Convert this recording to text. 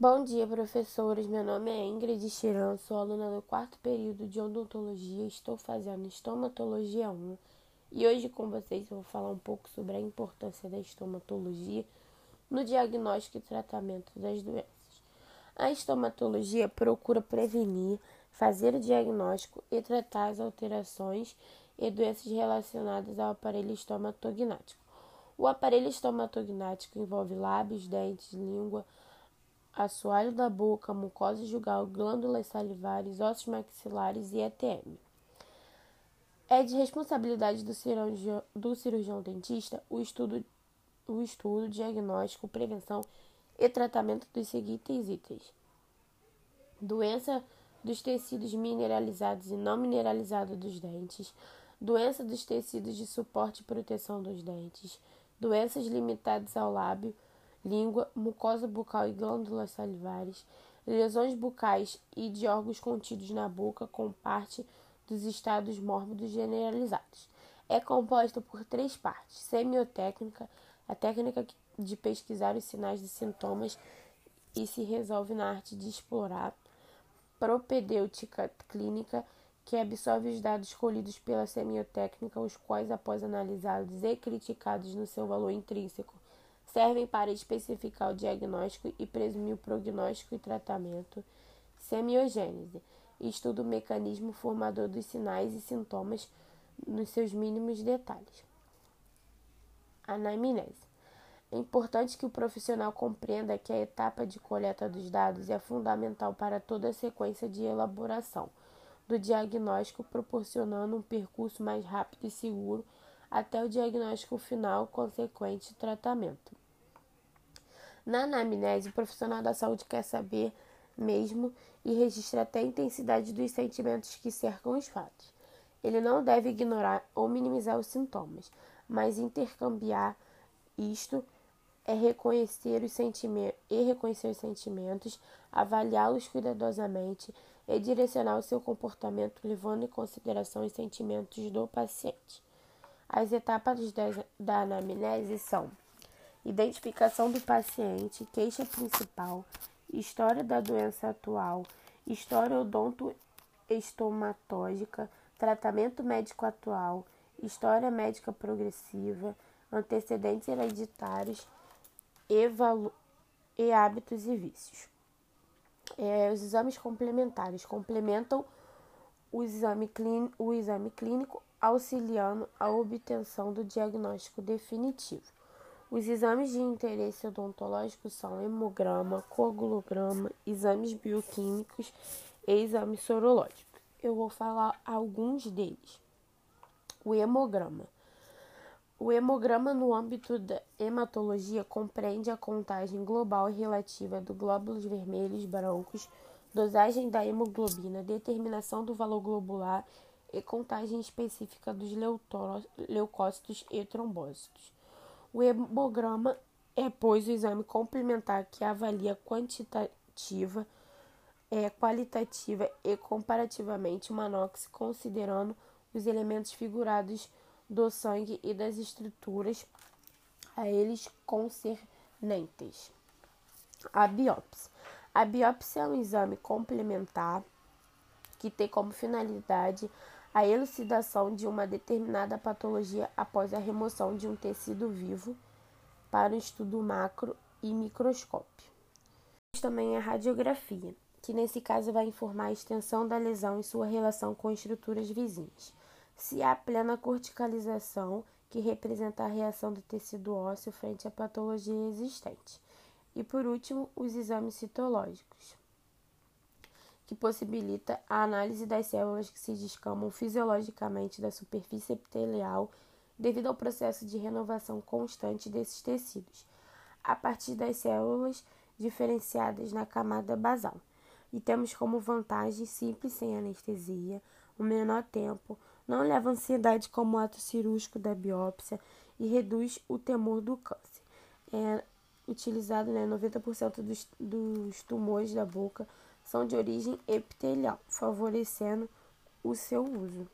Bom dia, professores. Meu nome é Ingrid Chiran, sou aluna do quarto período de odontologia. Estou fazendo estomatologia 1 e hoje com vocês eu vou falar um pouco sobre a importância da estomatologia no diagnóstico e tratamento das doenças. A estomatologia procura prevenir, fazer o diagnóstico e tratar as alterações e doenças relacionadas ao aparelho estomatognático. O aparelho estomatognático envolve lábios, dentes, língua, assoalho da boca, mucosa jugal, glândulas salivares, ossos maxilares e ETM. É de responsabilidade do cirurgião, do cirurgião dentista o estudo, o estudo, diagnóstico, prevenção e tratamento dos seguintes itens: doença dos tecidos mineralizados e não mineralizados dos dentes, doença dos tecidos de suporte e proteção dos dentes, doenças limitadas ao lábio língua, mucosa bucal e glândulas salivares, lesões bucais e de órgãos contidos na boca com parte dos estados mórbidos generalizados. É composta por três partes: semiotécnica, a técnica de pesquisar os sinais e sintomas e se resolve na arte de explorar, propedêutica clínica, que absorve os dados colhidos pela semiotécnica, os quais, após analisados e criticados no seu valor intrínseco, servem para especificar o diagnóstico e presumir o prognóstico e tratamento. Semiogênese estuda o mecanismo formador dos sinais e sintomas nos seus mínimos detalhes. Anamnese. É importante que o profissional compreenda que a etapa de coleta dos dados é fundamental para toda a sequência de elaboração do diagnóstico, proporcionando um percurso mais rápido e seguro até o diagnóstico final consequente tratamento. Na anamnese, o profissional da saúde quer saber mesmo e registra até a intensidade dos sentimentos que cercam os fatos. Ele não deve ignorar ou minimizar os sintomas, mas intercambiar isto é reconhecer os sentimentos e reconhecer os sentimentos, avaliá-los cuidadosamente e direcionar o seu comportamento levando em consideração os sentimentos do paciente. As etapas da anamnese são identificação do paciente, queixa principal, história da doença atual, história odontoestomatológica, tratamento médico atual, história médica progressiva, antecedentes hereditários e, e hábitos e vícios. É, os exames complementares complementam o exame, o exame clínico, auxiliando a obtenção do diagnóstico definitivo. Os exames de interesse odontológico são hemograma, coagulograma, exames bioquímicos e exames sorológicos. Eu vou falar alguns deles. O hemograma. O hemograma, no âmbito da hematologia, compreende a contagem global e relativa do glóbulos vermelhos brancos, dosagem da hemoglobina, determinação do valor globular e contagem específica dos leucócitos e trombócitos. O hemograma é, pois, o exame complementar que avalia quantitativa, é, qualitativa e comparativamente uma anóxia, considerando os elementos figurados do sangue e das estruturas a eles concernentes. A biópsia. A biópsia é um exame complementar que tem como finalidade a elucidação de uma determinada patologia após a remoção de um tecido vivo para um estudo macro e microscópio. Também a radiografia, que nesse caso vai informar a extensão da lesão e sua relação com estruturas vizinhas. Se há plena corticalização, que representa a reação do tecido ósseo frente à patologia existente. E por último, os exames citológicos que possibilita a análise das células que se descamam fisiologicamente da superfície epitelial devido ao processo de renovação constante desses tecidos, a partir das células diferenciadas na camada basal. E temos como vantagem simples sem anestesia, o menor tempo, não leva ansiedade como ato cirúrgico da biópsia e reduz o temor do câncer. É utilizado né, 90% dos, dos tumores da boca são de origem epitelial, favorecendo o seu uso.